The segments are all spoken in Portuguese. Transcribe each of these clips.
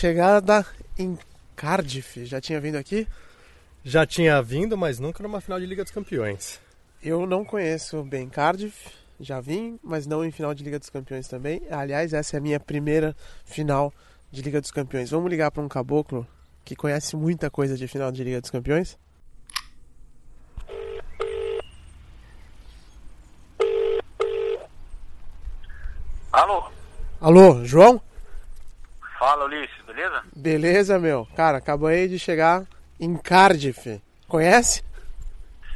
chegada em Cardiff. Já tinha vindo aqui? Já tinha vindo, mas nunca numa final de Liga dos Campeões. Eu não conheço bem Cardiff, já vim, mas não em final de Liga dos Campeões também. Aliás, essa é a minha primeira final de Liga dos Campeões. Vamos ligar para um caboclo que conhece muita coisa de final de Liga dos Campeões? Alô? Alô, João? Fala, Ulisses, beleza? Beleza, meu. Cara, acabei de chegar em Cardiff. Conhece?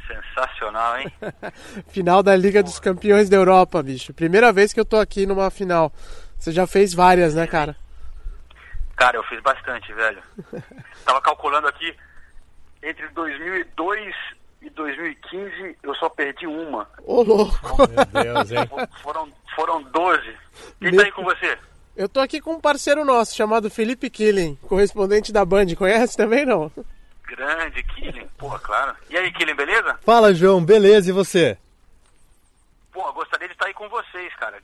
Sensacional, hein? final da Liga dos Campeões da Europa, bicho. Primeira vez que eu tô aqui numa final. Você já fez várias, né, cara? Cara, eu fiz bastante, velho. Tava calculando aqui, entre 2002 e 2015, eu só perdi uma. Ô, louco! Meu Deus, hein? Foram, foram 12. Quem Meu- tá aí com você? Eu tô aqui com um parceiro nosso chamado Felipe Killing, correspondente da Band. Conhece também, não? Grande, Killing. Porra, claro. E aí, Killing, beleza? Fala, João, beleza? E você? Pô, gostaria de estar aí com vocês, cara.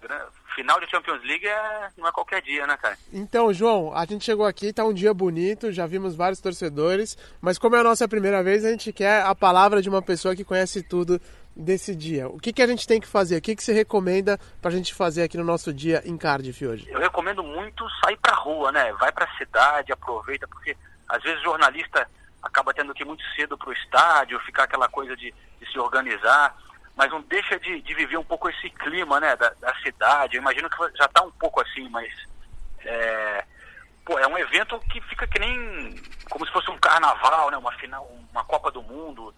Final de Champions League é... não é qualquer dia, né, cara? Então, João, a gente chegou aqui, tá um dia bonito, já vimos vários torcedores, mas como é a nossa primeira vez, a gente quer a palavra de uma pessoa que conhece tudo desse dia. O que, que a gente tem que fazer? O que, que você recomenda pra gente fazer aqui no nosso dia em Cardiff hoje? Eu recomendo muito sair pra rua, né? Vai pra cidade, aproveita, porque às vezes o jornalista acaba tendo que ir muito cedo pro estádio, ficar aquela coisa de, de se organizar, mas não deixa de, de viver um pouco esse clima, né, da, da cidade. Eu imagino que já tá um pouco assim, mas é, pô, é um evento que fica que nem como se fosse um carnaval, né, uma final, uma Copa do Mundo,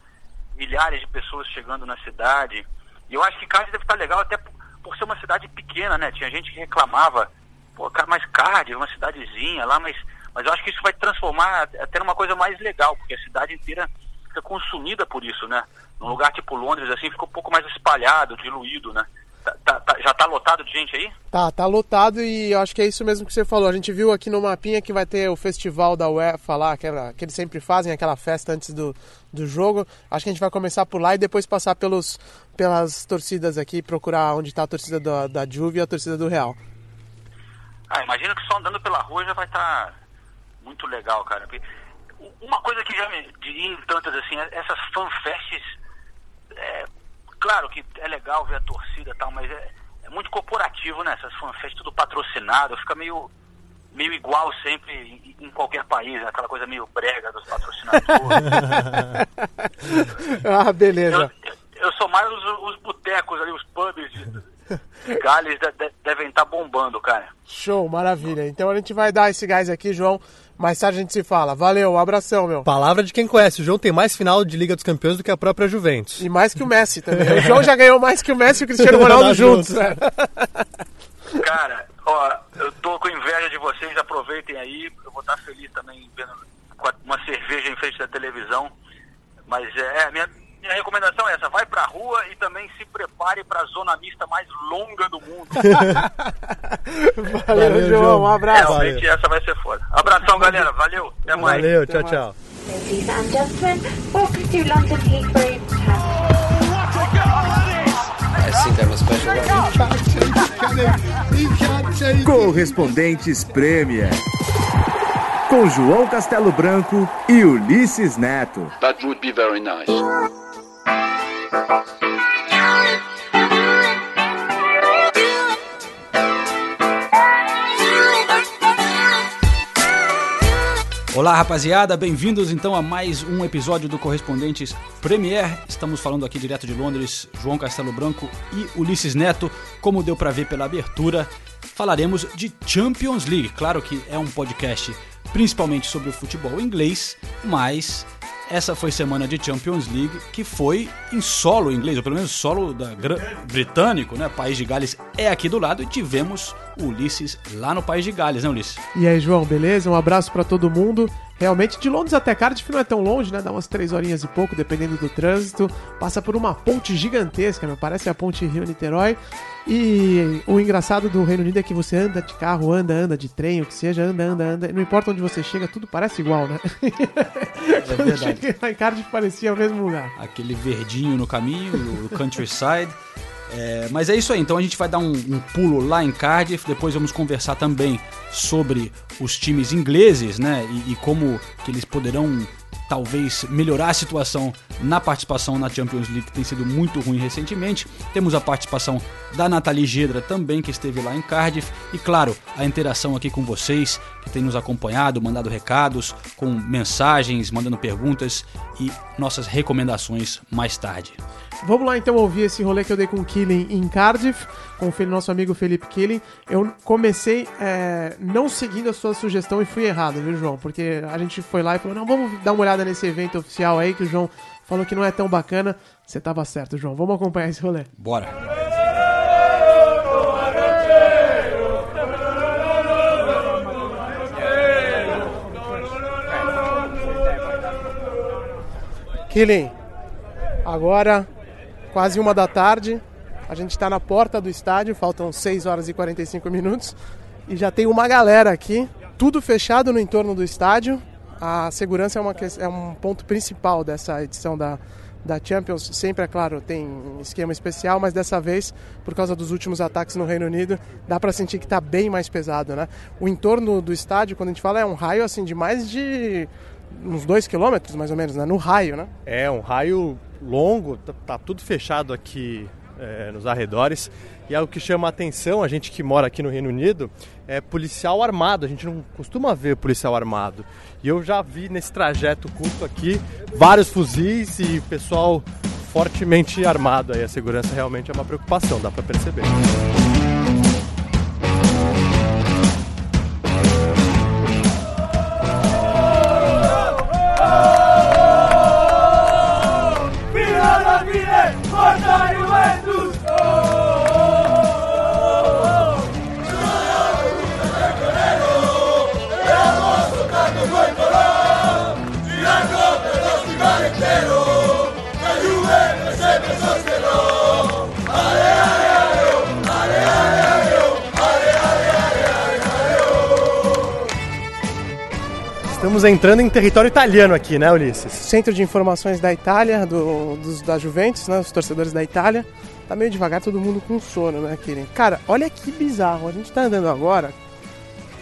milhares de pessoas chegando na cidade. E eu acho que Cardiff deve estar legal até por, ser uma cidade pequena, né? Tinha gente que reclamava, pô, mas Cardiff, uma cidadezinha lá, mas, mas eu acho que isso vai transformar até numa coisa mais legal, porque a cidade inteira fica consumida por isso, né? Num lugar tipo Londres, assim, fica um pouco mais espalhado, diluído, né? Tá- tá- tá- já tá lotado de gente aí? Tá, tá lotado e eu acho que é isso mesmo que você falou. A gente viu aqui no mapinha que vai ter o festival da UEFA lá, aquela, que eles sempre fazem, aquela festa antes do, do jogo. Acho que a gente vai começar por lá e depois passar pelos, pelas torcidas aqui, procurar onde tá a torcida da, da Juve e a torcida do Real. Ah, imagino que só andando pela rua já vai estar muito legal, cara. Uma coisa que já me diria em tantas assim, é- essas fanfests, é, claro que é legal ver a torcida e tal, mas é, é muito corporativo, né? Essas fanfests tudo patrocinado, fica meio meio igual sempre em, em qualquer país, né? aquela coisa meio brega dos patrocinadores. ah, eu, beleza. eu sou mais os, os botecos ali, os pubs de Gales de- de- devem estar bombando, cara. Show, maravilha. Então a gente vai dar esse gás aqui, João. Mais tarde a gente se fala. Valeu, um abração, meu. Palavra de quem conhece. O João tem mais final de Liga dos Campeões do que a própria Juventus. E mais que o Messi também. O João já ganhou mais que o Messi e o Cristiano Ronaldo Tá juntos. Cara, ó, eu tô com inveja de vocês, aproveitem aí. Eu vou estar feliz também vendo uma cerveja em frente da televisão. Mas é, minha, minha recomendação é essa, vai pra rua e também se prepare pra zona mista mais longa do mundo. Valeu, Valeu, João. João. Um abraço. Realmente essa vai ser foda. Abração, galera. Valeu. Até mais. Valeu, tchau, mais. tchau. Ladies and gentlemen, welcome to London Heathrow. Correspondentes Premier. Com João Castelo Branco e Ulisses Neto. That would be very nice. Olá, rapaziada, bem-vindos então a mais um episódio do Correspondentes Premier. Estamos falando aqui direto de Londres, João Castelo Branco e Ulisses Neto. Como deu pra ver pela abertura, falaremos de Champions League. Claro que é um podcast principalmente sobre o futebol inglês, mas essa foi semana de Champions League que foi em solo inglês, ou pelo menos solo da britânico, né? País de Gales é aqui do lado e tivemos Ulisses lá no País de Gales, né, Ulisses? E aí, João, beleza? Um abraço pra todo mundo. Realmente, de Londres até Cardiff não é tão longe, né? Dá umas três horinhas e pouco, dependendo do trânsito. Passa por uma ponte gigantesca, meu. Parece a ponte Rio-Niterói. E o engraçado do Reino Unido é que você anda de carro, anda, anda de trem, o que seja, anda, anda, anda. Não importa onde você chega, tudo parece igual, né? É cheguei lá em Cardiff parecia o mesmo lugar. aquele verdinho no caminho, o countryside. É, mas é isso aí, então a gente vai dar um, um pulo lá em Cardiff, depois vamos conversar também sobre os times ingleses, né? E, e como que eles poderão talvez melhorar a situação na participação na Champions League, que tem sido muito ruim recentemente. Temos a participação da Nathalie Gedra também, que esteve lá em Cardiff. E claro, a interação aqui com vocês, que tem nos acompanhado, mandado recados, com mensagens, mandando perguntas e nossas recomendações mais tarde. Vamos lá então ouvir esse rolê que eu dei com o Killing em Cardiff, com o nosso amigo Felipe Killing. Eu comecei é, não seguindo a sua sugestão e fui errado, viu, João? Porque a gente foi lá e falou: não, vamos dar uma olhada nesse evento oficial aí que o João falou que não é tão bacana. Você tava certo, João. Vamos acompanhar esse rolê. Bora! Killing, agora quase uma da tarde, a gente está na porta do estádio, faltam 6 horas e 45 minutos e já tem uma galera aqui, tudo fechado no entorno do estádio. A segurança é, uma, é um ponto principal dessa edição da, da Champions. Sempre, é claro, tem esquema especial, mas dessa vez, por causa dos últimos ataques no Reino Unido, dá para sentir que está bem mais pesado, né? O entorno do estádio, quando a gente fala, é um raio assim de mais de uns 2 quilômetros, mais ou menos, né? No raio, né? É um raio longo, tá, tá tudo fechado aqui é, nos arredores. E é o que chama a atenção, a gente que mora aqui no Reino Unido, é policial armado. A gente não costuma ver policial armado. E eu já vi nesse trajeto curto aqui vários fuzis e pessoal fortemente armado. Aí a segurança realmente é uma preocupação, dá para perceber. Estamos entrando em território italiano aqui, né, Ulisses? Centro de Informações da Itália, do, dos, da Juventus, né? Os torcedores da Itália. Tá meio devagar, todo mundo com sono, né, Kirin? Cara, olha que bizarro. A gente tá andando agora,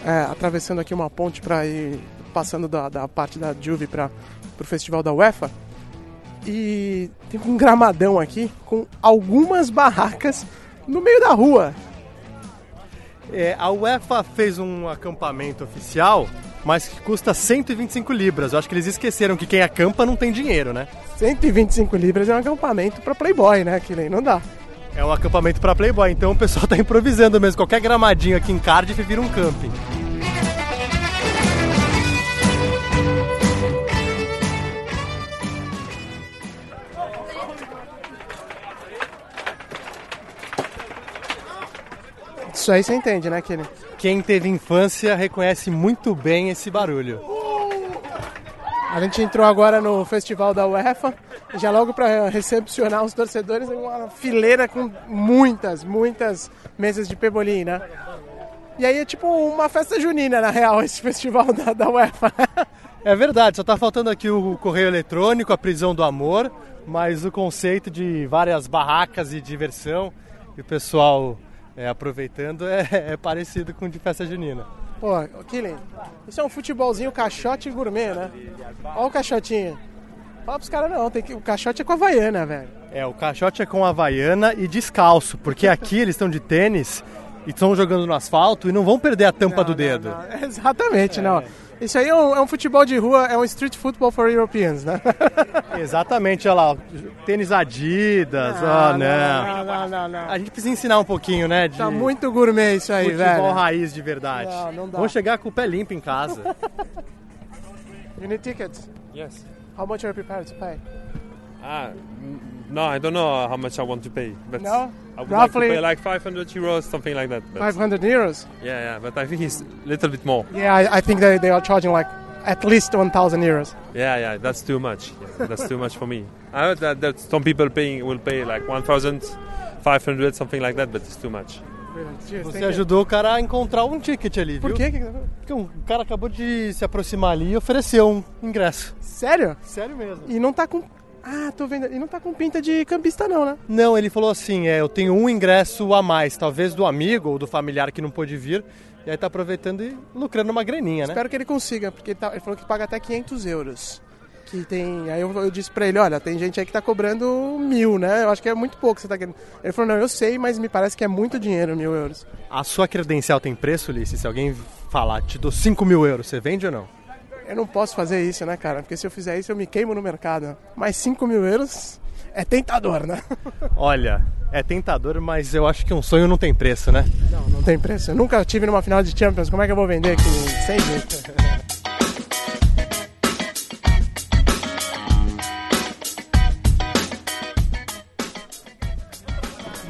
é, atravessando aqui uma ponte pra ir passando da, da parte da Juve para pro festival da UEFA. E tem um gramadão aqui com algumas barracas no meio da rua. É, a UEFA fez um acampamento oficial, mas que custa 125 libras. Eu acho que eles esqueceram que quem acampa não tem dinheiro, né? 125 libras é um acampamento pra Playboy, né, Kirin? Não dá. É um acampamento para Playboy, então o pessoal tá improvisando mesmo. Qualquer gramadinho aqui em Cardiff vira um camping. Isso aí você entende, né, Kirin? Quem teve infância reconhece muito bem esse barulho. A gente entrou agora no festival da UEFA, já logo para recepcionar os torcedores, uma fileira com muitas, muitas mesas de pebolim, né? E aí é tipo uma festa junina, na real, esse festival da, da UEFA. É verdade, só tá faltando aqui o correio eletrônico, a prisão do amor, mas o conceito de várias barracas e diversão e o pessoal é, aproveitando é, é parecido com o de festa junina. Pô, ô, Killen, isso é um futebolzinho caixote gourmet, né? Olha o caixotinho. Fala pros caras não, tem que, o caixote é com a Havaiana, velho. É, o caixote é com havaiana e descalço, porque aqui eles estão de tênis e estão jogando no asfalto e não vão perder a tampa Não, do não, dedo. não. Exatamente, não. Isso aí é um, é um futebol de rua, é um street football for Europeans, né? Exatamente, olha lá, tênis Adidas, ó, não. não, não, não, não. A gente precisa ensinar um pouquinho, né, de Tá muito gourmet isso aí, futebol velho. raiz de verdade. Não, não dá. Vamos chegar com o pé limpo em casa. You need tickets. Yes. How much are you prepared to pay? Ah, no, I don't know how much I want to pay, but No? I would Roughly- like to pay like 500 euros, something like that. But 500 euros? Yeah, yeah, but I think it's a little bit more. Yeah, I, I think they, they are charging like at least 1,000 euros. Yeah, yeah, that's too much. Yeah, that's too much for me. I heard that, that some people paying will pay like 1,500, something like that, but it's too much. Você ajudou o cara a encontrar um ticket ali, Por viu? quê? Porque um cara acabou de se aproximar ali e ofereceu um ingresso. Sério? Sério mesmo. E não tá com Ah, tô vendo. E não tá com pinta de campista, não, né? Não, ele falou assim, é, eu tenho um ingresso a mais, talvez do amigo ou do familiar que não pôde vir, e aí tá aproveitando e lucrando uma graninha, né? Espero que ele consiga, porque ele, tá- ele falou que paga até 500 euros. Que tem. Aí eu, eu disse pra ele: olha, tem gente aí que tá cobrando mil, né? Eu acho que é muito pouco que você tá querendo. Ele falou: não, eu sei, mas me parece que é muito dinheiro, mil euros. A sua credencial tem preço, Ulisses? Se alguém falar, te dou 5 mil euros, você vende ou não? Eu não posso fazer isso, né, cara? Porque se eu fizer isso, eu me queimo no mercado. Mas 5 mil euros é tentador, né? Olha, é tentador, mas eu acho que um sonho não tem preço, né? Não, não tem preço. Eu nunca tive numa final de Champions. Como é que eu vou vender aqui? Sem jeito.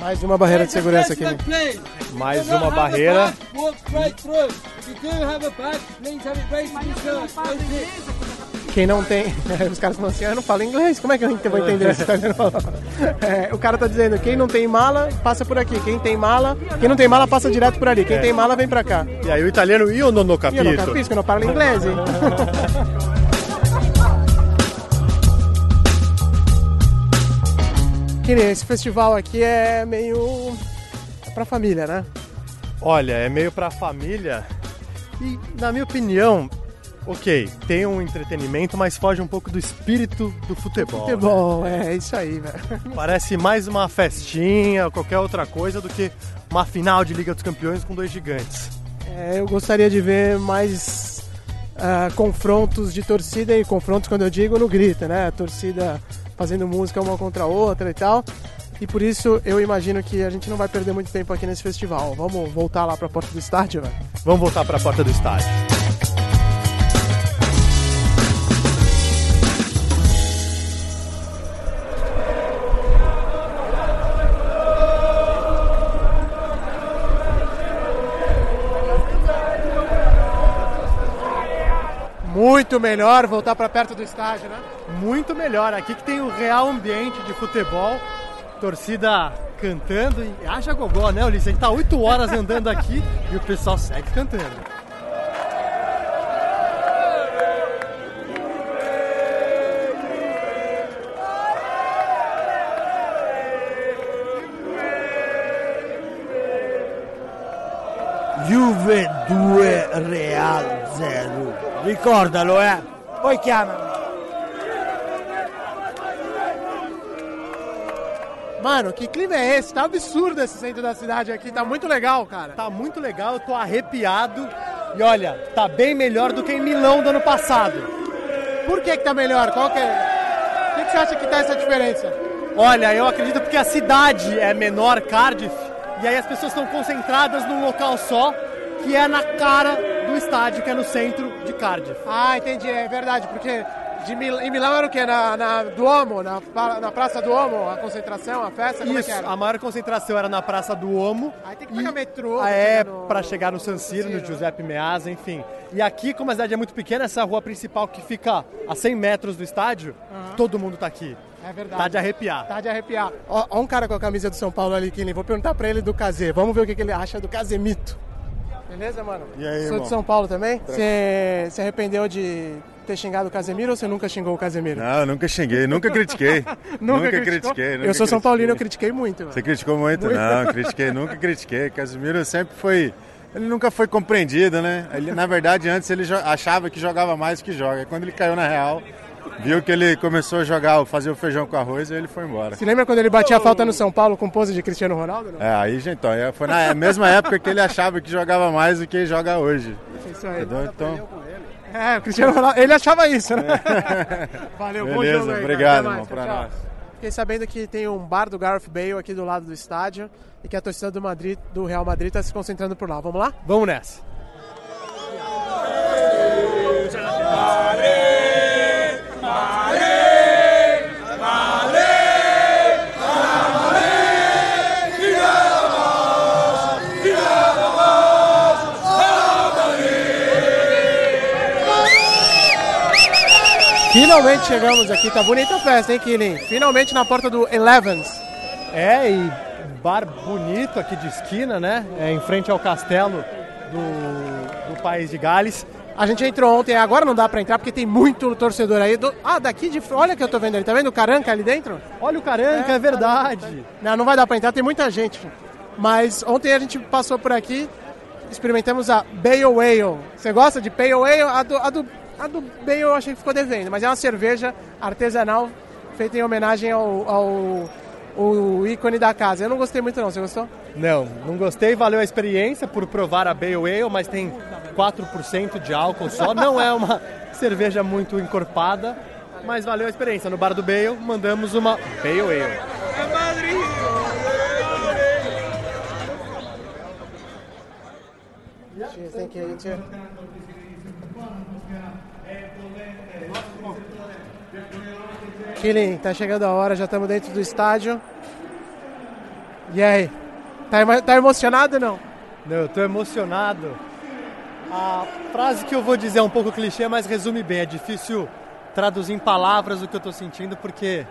Mais uma barreira de segurança aqui. Mais uma barreira. Quem não tem. Os caras falam assim, eu não falo inglês, como é que eu vou entender falando? É, o cara tá dizendo, quem não tem mala, passa por aqui. Quem tem mala, quem não tem mala, passa direto por ali. Quem tem mala, vem pra cá. E aí o italiano, io non ho Io capito. non capisco, non parlo inglese. Que nem esse festival aqui é meio é pra família, né? Olha, é meio pra família e, na minha opinião, ok, tem um entretenimento, mas foge um pouco do espírito do futebol. né? Futebol, é isso aí, velho. Parece mais uma festinha ou qualquer outra coisa do que uma final de Liga dos Campeões com dois gigantes. É, eu gostaria de ver mais ah, confrontos de torcida e confrontos quando eu digo no grito, né? A torcida fazendo música uma contra a outra e tal. E por isso eu imagino que a gente não vai perder muito tempo aqui nesse festival. Vamos voltar lá pra porta do estádio, velho? Vamos voltar para a porta do estádio. Muito melhor voltar pra perto do estádio, né? Muito melhor. Aqui que tem o real ambiente de futebol, torcida cantando e haja gogó, né, Ulisses? A gente tá 8 horas andando aqui e o pessoal segue cantando. Juve 2 Real 0. Ricordalo, eh. Poi chiamami. Mano, que clima é esse? Tá absurdo esse centro da cidade aqui, tá muito legal, cara. Tá muito legal, eu tô arrepiado. E olha, tá bem melhor do que em Milão do ano passado. Por que que tá melhor? Qual que é? O que, que você acha que tá essa diferença? Olha, eu acredito porque a cidade é menor, Cardiff, e aí as pessoas estão concentradas num local só, que é na cara do estádio, que é no centro de Cardiff. Ah, entendi, é verdade, porque de Mil... em Milão era o quê? Na, na Duomo, na, na Praça Duomo, a concentração, a festa, como é Isso, que era? a maior concentração era na Praça do Omo. Aí tem que pegar metrô. Ah, é, no- pra chegar no San Siro, no Giuseppe Meazza, enfim. E aqui, como a cidade é muito pequena, essa rua principal que fica a 100 metros do estádio, todo mundo tá aqui. É verdade. Tá de arrepiar. Tá de arrepiar. Ó, ó um cara com a camisa do São Paulo ali, Kili. Vou perguntar pra ele do Casê. Vamos ver o que, que ele acha do Casemito. Beleza, mano? E aí, Sou irmão? de São Paulo também. Você se arrependeu de ter xingado o Casemiro ou você nunca xingou o Casemiro? Não, nunca xinguei, nunca critiquei. nunca, criticou? critiquei. Nunca eu sou São Paulino, eu critiquei. muito. mano. Você criticou muito? Muito. Não, critiquei, nunca critiquei. Casimiro sempre foi. Ele nunca foi compreendido, né? Ele, na verdade, antes ele achava que jogava mais do que joga. Quando ele caiu na real, viu que ele começou a jogar, fazer o feijão com arroz, aí ele foi embora. Se lembra quando ele batia a falta no São Paulo com pose de Cristiano Ronaldo? Não? É, aí, gente, então, é, foi na mesma época que ele achava que jogava mais do que joga hoje. Isso aí. Entendeu? Então, É, o Cristiano Ronaldo, ele achava isso, né? Valeu, bom Beleza, jogo aí, obrigado, irmão, pra tchau. nós. Fiquei sabendo que tem um bar do Gareth Bale aqui do lado do estádio e que a torcida do Madrid, do Real Madrid, está se concentrando por lá. Vamos lá? Vamos nessa. Finalmente chegamos aqui, tá bonita a festa, hein, Killing? Finalmente na porta do Elevens. É, e bar bonito aqui de esquina, né? É, em frente ao castelo do, do país de Gales. A gente entrou ontem, agora não dá pra entrar porque tem muito torcedor aí. Do... Ah, daqui de fora, olha que eu tô vendo ali, tá vendo o Caranca ali dentro? Olha o Caranca, é, verdade. Não, não vai dar pra entrar, tem muita gente. Mas ontem a gente passou por aqui, experimentamos a Bale Ale. Você gosta de Pale Ale? A do, a do, a do Bale eu achei que ficou devendo, mas é uma cerveja artesanal feita em homenagem ao, ao, ao ícone da casa. Eu não gostei muito não, você gostou? Não, não gostei, valeu a experiência por provar a Bale Ale, mas tem 4% de álcool só. Não é uma cerveja muito encorpada, mas valeu a experiência. No bar do Bale, mandamos uma Bale Ale. Cheers, thank you, you too. Killing, tá chegando a hora, já estamos dentro do estádio. E aí? Tá, emo- tá emocionado ou não? Não, eu tô emocionado. A frase que eu vou dizer é um pouco clichê, mas resume bem. É difícil traduzir em palavras o que eu tô sentindo, porque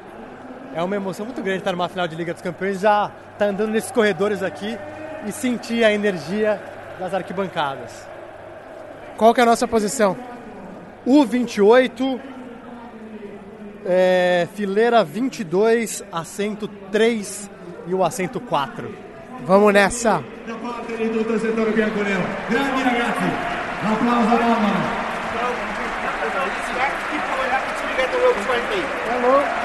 é uma emoção muito grande estar numa final de Liga dos Campeões, já tá andando nesses corredores aqui e sentir a energia das arquibancadas. Qual que é a nossa posição? O 28, é, fileira 22, assento 3 e o assento 4. Vamos nessa.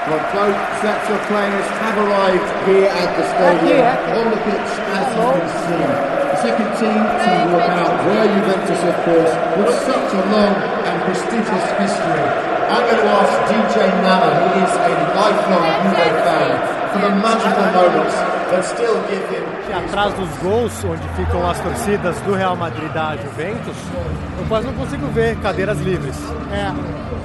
Well, both sets of players have arrived here at the stadium on the pitch as you can see. The second team to walk out were Juventus, of course, with such a long and prestigious history. I'm going to ask DJ Nana, who is a lifelong Juve fan, for the magical moments that still give him atrás dos gols, onde ficam as torcidas do Real Madrid da Juventus, eu quase não consigo ver cadeiras livres. É.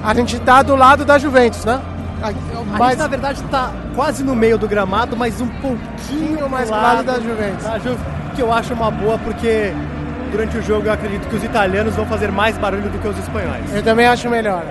A gente tá do lado da Juventus, né? A gente, na verdade, está quase no meio do gramado, mas um pouquinho mais pro pro lado da Juventus. da Ju- que eu acho uma boa, porque durante o jogo eu acredito que os italianos vão fazer mais barulho do que os espanhóis. Eu também acho melhor.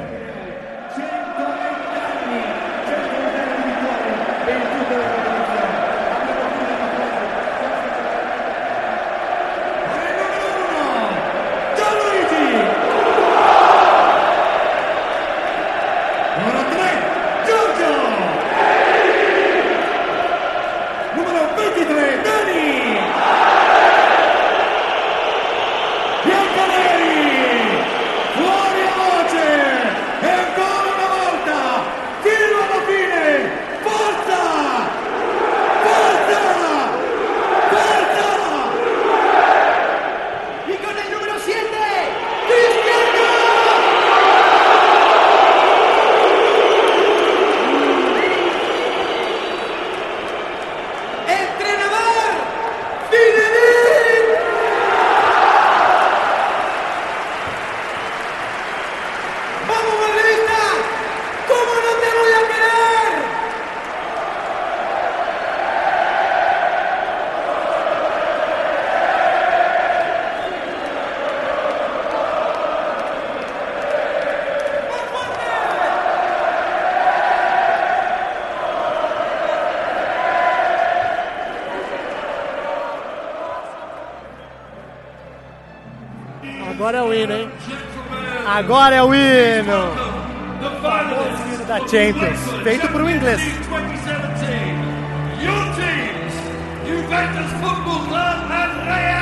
Agora é o hino! O hino da Champions, feito por um inglês. 2017, your teams, Juventus Football Club and Real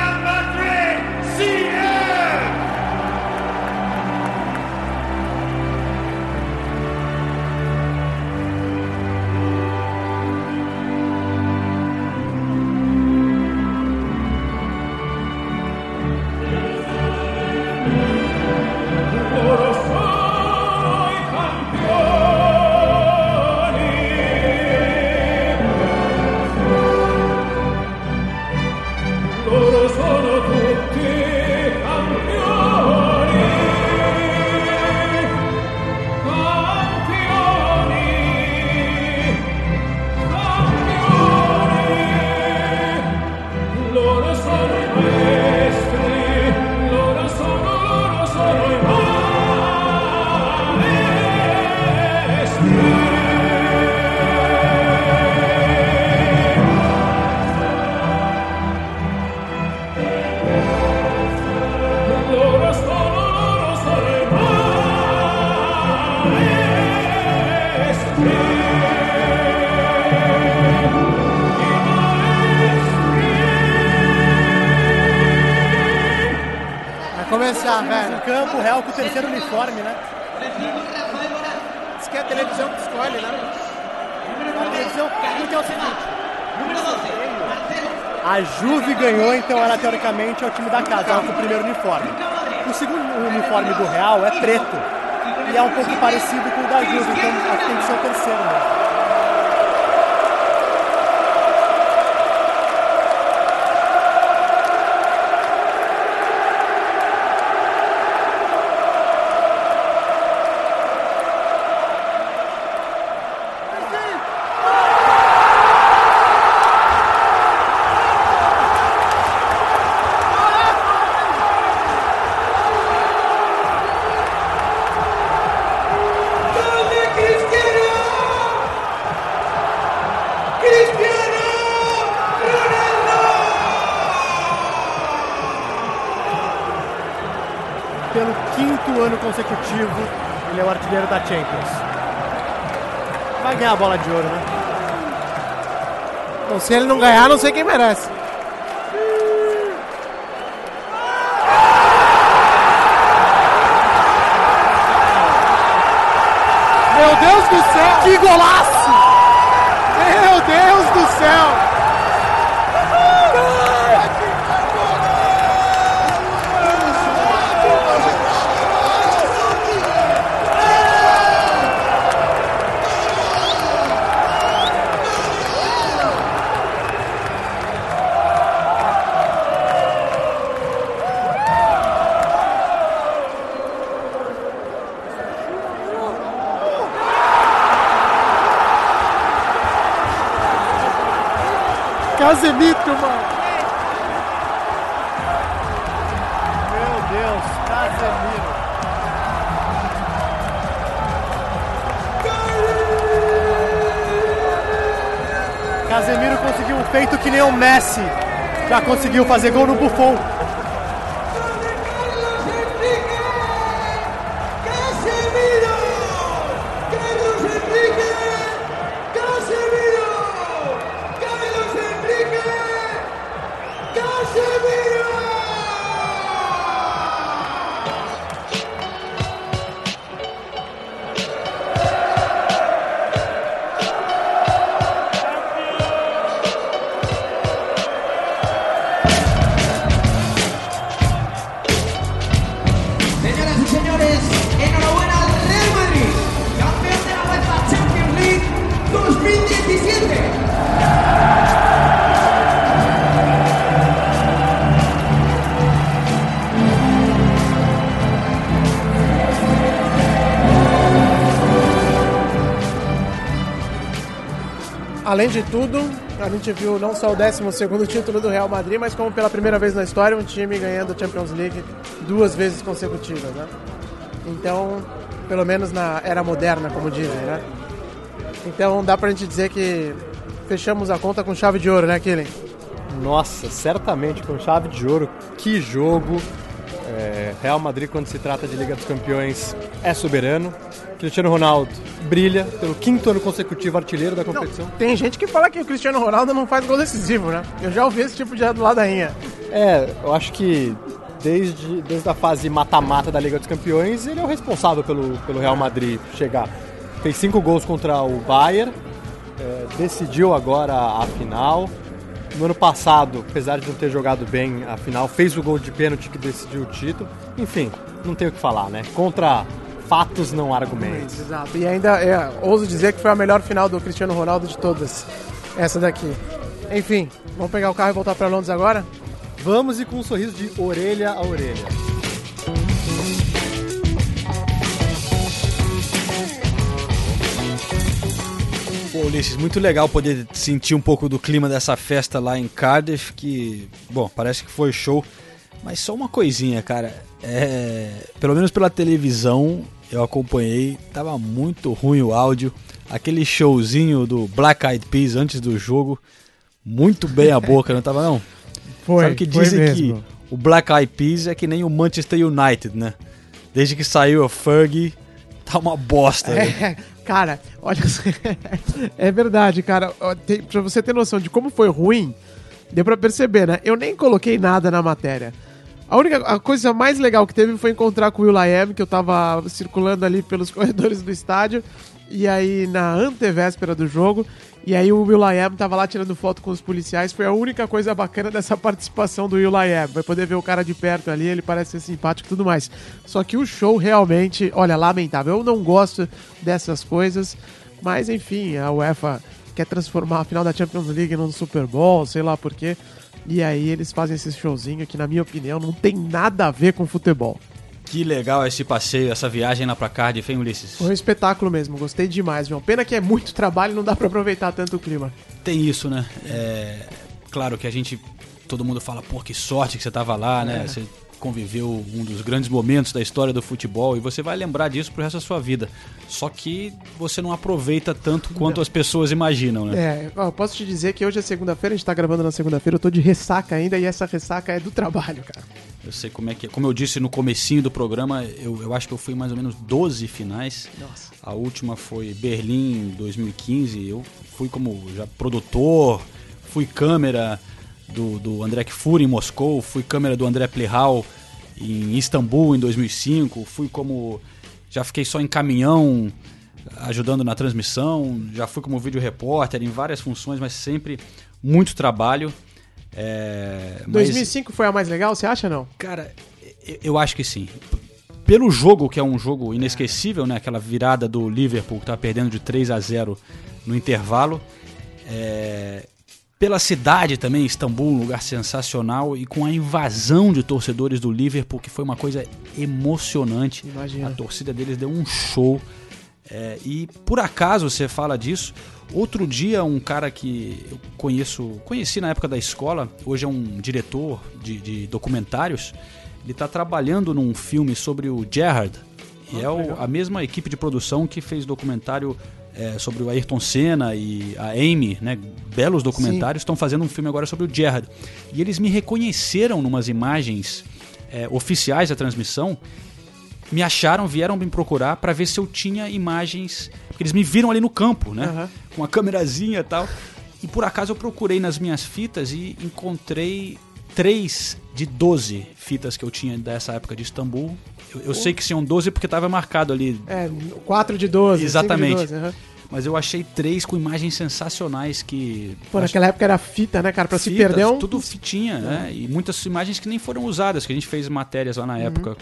então ela teoricamente é o time da casa, com o primeiro uniforme. O segundo uniforme do Real é preto. E é um pouco parecido com o da Juve, então acho que tem que ser o terceiro mesmo. Pelo quinto ano consecutivo, ele é o artilheiro da Champions. Vai ganhar a bola de ouro, né? Bom, se ele não ganhar, não sei quem merece. Meu Deus do céu! Que golaço! Casemiro, mano! Meu Deus, Casemiro. Casemiro conseguiu um feito que nem o Messi já conseguiu fazer gol no Buffon. Além de tudo, a gente viu não só o 12 título do Real Madrid, mas como pela primeira vez na história um time ganhando a Champions League duas vezes consecutivas, né? Então, pelo menos na era moderna, como dizem, né? Então dá pra gente dizer que fechamos a conta com chave de ouro, né, Killing? Nossa, certamente com chave de ouro. Que jogo! É, Real Madrid, quando se trata de Liga dos Campeões, é soberano. Cristiano Ronaldo brilha pelo quinto ano consecutivo artilheiro da competição. Tem gente que fala que o Cristiano Ronaldo não faz gol decisivo, né? Eu já ouvi esse tipo de ladainha. É, eu acho que desde, desde a fase mata-mata da Liga dos Campeões, ele é o responsável pelo, pelo Real Madrid chegar. Fez cinco gols contra o Bayern, é, decidiu agora a final. No ano passado, apesar de não ter jogado bem a final, fez o gol de pênalti que decidiu o título. Enfim, não tem o que falar, né? Contra fatos, não argumentos. Exato. E ainda é, ouso dizer que foi a melhor final do Cristiano Ronaldo de todas. Essa daqui. Enfim, vamos pegar o carro e voltar para Londres agora? Vamos e com um sorriso de orelha a orelha. Ulisses, muito legal poder sentir um pouco do clima dessa festa lá em Cardiff, que, bom, parece que foi show. Mas só uma coisinha, cara. É, pelo menos pela televisão eu acompanhei, tava muito ruim o áudio. Aquele showzinho do Black Eyed Peas antes do jogo, muito bem a boca, não tava não? Foi, Sabe que dizem mesmo. que o Black Eyed Peas é que nem o Manchester United, né? Desde que saiu a Fergie, tá uma bosta. né? Cara, olha. É verdade, cara. Tem- Pra você ter noção de como foi ruim, deu pra perceber, né? Eu nem coloquei nada na matéria. A única a coisa mais legal que teve foi encontrar com o Will Laem, que eu tava circulando ali pelos corredores do estádio. E aí, na antevéspera do jogo, e aí o Will.i.am tava lá tirando foto com os policiais. Foi a única coisa bacana dessa participação do Will.i.am. Vai poder ver o cara de perto ali, ele parece ser simpático e tudo mais. Só que o show realmente, olha, lamentável. Eu não gosto dessas coisas, mas enfim, a UEFA quer transformar a final da Champions League num Super Bowl, sei lá porquê. E aí eles fazem esse showzinho que, na minha opinião, não tem nada a ver com futebol. Que legal esse passeio, essa viagem lá pra Cardiff, hein, Ulisses? Foi um espetáculo mesmo, gostei demais, João. Pena que é muito trabalho e não dá pra aproveitar tanto o clima. Tem isso, né? É, claro que a gente, todo mundo fala, pô, que sorte que você tava lá, né? É. Você conviveu um dos grandes momentos da história do futebol e você vai lembrar disso pro resto da sua vida. Só que você não aproveita tanto quanto as pessoas imaginam, né? É, eu posso te dizer que hoje é segunda-feira, a gente tá gravando na segunda-feira, eu tô de ressaca ainda e essa ressaca é do trabalho, cara. Eu sei como é que é. Como eu disse no comecinho do programa, eu, eu acho que eu fui em mais ou menos 12 finais. Nossa. A última foi Berlim 2015. Eu fui como já produtor, fui câmera do, do André Kfouri em Moscou, fui câmera do André Plihal em Istambul em 2005, fui como... Já fiquei só em caminhão ajudando na transmissão, já fui como vídeo repórter em várias funções, mas sempre muito trabalho. É, mas- 2005 foi a mais legal, você acha não? Cara, eu- acho que sim. Pelo jogo, que é um jogo inesquecível, né? Aquela virada do Liverpool que tá perdendo de 3 a 0 no intervalo. É, Pela cidade também, Istambul, um lugar sensacional. E com a invasão de torcedores do Liverpool, que foi uma coisa emocionante. Imagina. A torcida deles deu um show. É, e por acaso você fala disso. Outro dia, um cara que eu conheço, conheci na época da escola, hoje é um diretor de, de documentários. Ele está trabalhando num filme sobre o Gerrard. E é o- a mesma equipe de produção que fez documentário é, sobre o Ayrton Senna e a Amy, né? Belos documentários, estão fazendo um filme agora sobre o Gerrard. E eles me reconheceram numas imagens é, oficiais da transmissão me acharam, vieram me procurar para ver se eu tinha imagens. Porque eles me viram ali no campo, né? Aham. Com a câmerazinha e tal. E por acaso eu procurei nas minhas fitas e encontrei três de 12 fitas que eu tinha dessa época de Istambul. Eu, eu sei que tinham 12 porque estava marcado ali. É, 4 de 12. Exatamente. 5 de 12, aham. Mas eu achei três com imagens sensacionais que. Pô, naquela época era fita, né, cara? Pra se Fitas, perder um... Tudo fitinha, né? E muitas imagens que nem foram usadas, que a gente fez matérias lá na Uhum. época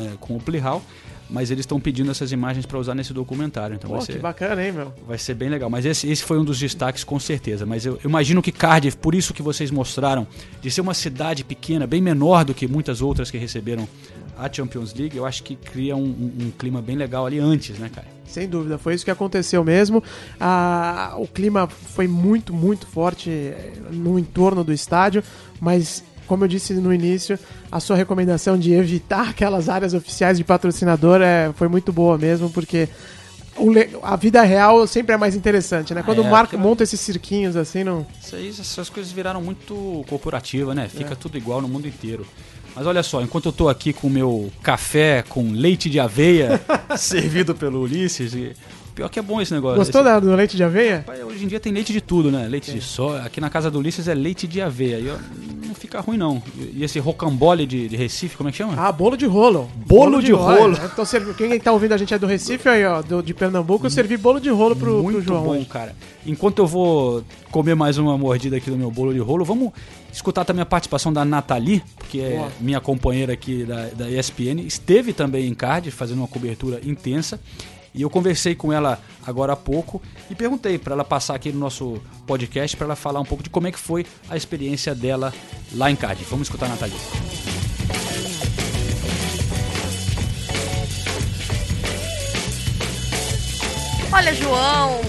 é, com o Plihal, mas eles estão pedindo essas imagens para usar nesse documentário. Então Pô, vai que ser, bacana, hein, meu? vai ser bem legal. Mas esse, esse foi um dos destaques, com certeza. Mas eu, eu imagino que Cardiff, por isso que vocês mostraram, de ser uma cidade pequena, bem menor do que muitas outras que receberam a Champions League, eu acho que cria um, um- um clima bem legal ali antes, né, cara? Sem dúvida, foi isso que aconteceu mesmo. Ah, o clima foi muito, muito forte eh, no entorno do estádio, mas como eu disse no início, a sua recomendação de evitar aquelas áreas oficiais de patrocinador é, foi muito boa mesmo, porque le- a vida real sempre é mais interessante, né? Quando é, marca, porque- monta esses cirquinhos assim, não. Isso aí, essas coisas viraram muito corporativa, né? Fica tudo igual no mundo inteiro. Mas olha só, enquanto eu tô aqui com o meu café com leite de aveia, servido pelo Ulisses, pior que é bom esse negócio. Gostou esse... do leite de aveia? Rapaz, Hoje em dia tem leite de tudo, né? Leite de soja. Aqui na casa do Ulisses é leite de aveia. E não fica ruim, não. E esse rocambole de, de Recife, como é que chama? Ah, bolo de rolo. Bolo de rolo. é. Então, quem tá ouvindo a gente é do Recife aí, ó, do- de Pernambuco, eu servi bolo de rolo pro, pro Muito João. bom, hoje. cara. Enquanto eu vou comer mais uma mordida aqui do meu bolo de rolo, vamos escutar também a participação da Nathalie, que é Boa. minha companheira aqui da, da ESPN. Esteve também em Cardiff fazendo uma cobertura intensa. E eu conversei com ela agora há pouco e perguntei para ela passar aqui no nosso podcast para ela falar um pouco de como é que foi a experiência dela lá em Cardiff. Vamos escutar a Nathalie. Olha, João,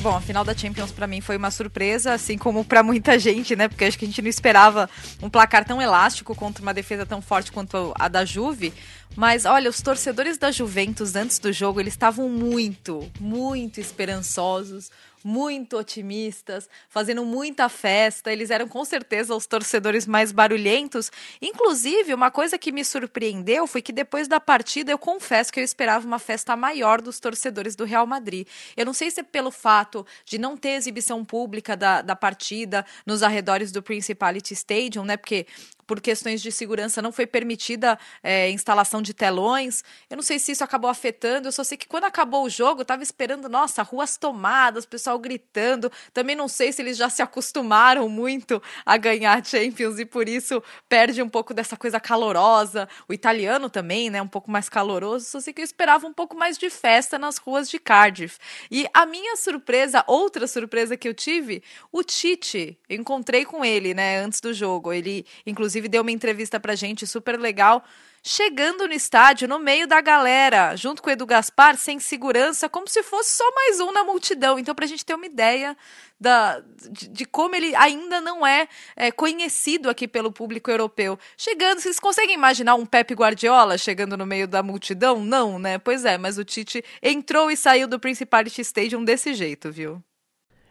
Bom, a final da Champions pra mim foi uma surpresa, assim como pra muita gente, né? Porque acho que a gente não esperava um placar tão elástico contra uma defesa tão forte quanto a da Juve. Mas olha, os torcedores da Juventus antes do jogo, eles estavam muito, muito esperançosos, muito otimistas, fazendo muita festa. Eles eram com certeza os torcedores mais barulhentos. Inclusive, uma coisa que me surpreendeu foi que depois da partida eu confesso que eu esperava uma festa maior dos torcedores do Real Madrid. Eu não sei se é pelo fato de não ter exibição pública da, da partida nos arredores do Principality Stadium, né? Porque por questões de segurança não foi permitida é, instalação de telões. Eu não sei se isso acabou afetando. Eu só sei que quando acabou o jogo, eu tava esperando, nossa, ruas tomadas, pessoal gritando. Também não sei se eles já se acostumaram muito a ganhar Champions e por isso perde um pouco dessa coisa calorosa. O italiano também, né, um pouco mais caloroso. Só sei que eu esperava um pouco mais de festa nas ruas de Cardiff. E a minha surpresa, outra surpresa que eu tive, o Tite, encontrei com ele, né, antes do jogo. Ele, inclusive, deu uma entrevista pra gente super legal. Chegando no estádio, no meio da galera, junto com o Edu Gaspar, sem segurança, como se fosse só mais um na multidão. Então, pra gente ter uma ideia da, de, de como ele ainda não é, é, conhecido aqui pelo público europeu. Chegando, vocês conseguem imaginar um Pepe Guardiola chegando no meio da multidão? Não, né? Pois é, mas o Tite entrou e saiu do Principality Stadium desse jeito, viu?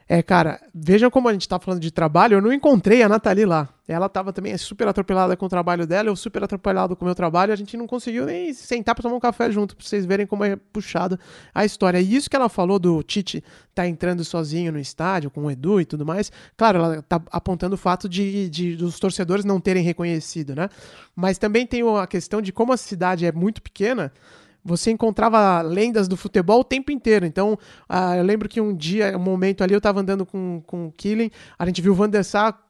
É, cara, vejam como a gente tá falando de trabalho, eu não encontrei a Nathalie lá. Ela tava também super atropelada com o trabalho dela, eu super atropelado com o meu trabalho, a gente não conseguiu nem sentar pra tomar um café junto, pra vocês verem como é puxado a história. E isso que ela falou do Tite tá entrando sozinho no estádio, com o Edu e tudo mais, claro, ela tá apontando o fato de, de dos torcedores não terem reconhecido, né? Mas também tem a questão de como a cidade é muito pequena, você encontrava lendas do futebol o tempo inteiro. Então, uh, eu lembro que um dia, um momento ali, eu tava andando com, com o Killing, a gente viu o Van der Sar